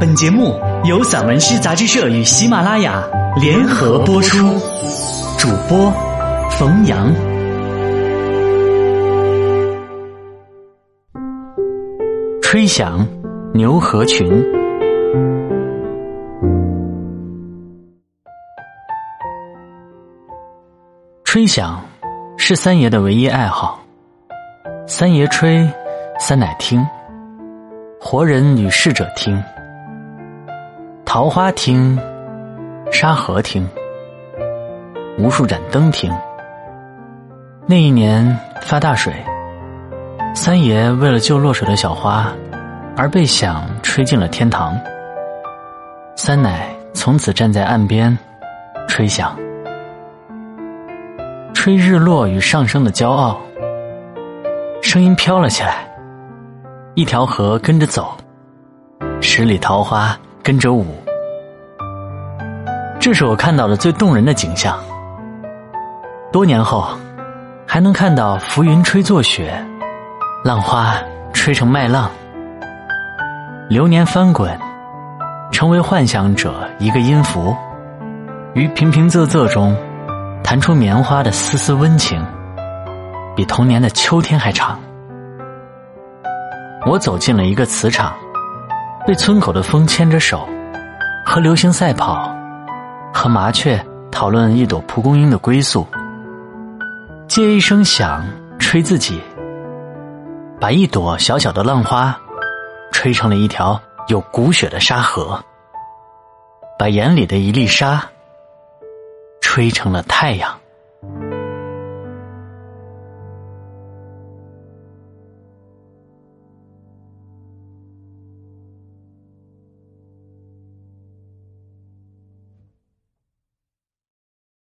本节目由散文诗杂志社与喜马拉雅联合播出，主播冯阳。吹响牛河群，吹响是三爷的唯一爱好。三爷吹，三奶听，活人与逝者听，桃花听，沙河听，无数盏灯听。那一年发大水，三爷为了救落水的小花，而被响吹进了天堂。三奶从此站在岸边，吹响，吹日落与上升的骄傲。声音飘了起来，一条河跟着走，十里桃花跟着舞。这是我看到的最动人的景象。多年后，还能看到浮云吹作雪，浪花吹成麦浪，流年翻滚，成为幻想者一个音符，于平平仄仄中，弹出棉花的丝丝温情。比童年的秋天还长。我走进了一个磁场，被村口的风牵着手，和流星赛跑，和麻雀讨论一朵蒲公英的归宿。借一声响，吹自己，把一朵小小的浪花，吹成了一条有骨血的沙河，把眼里的一粒沙，吹成了太阳。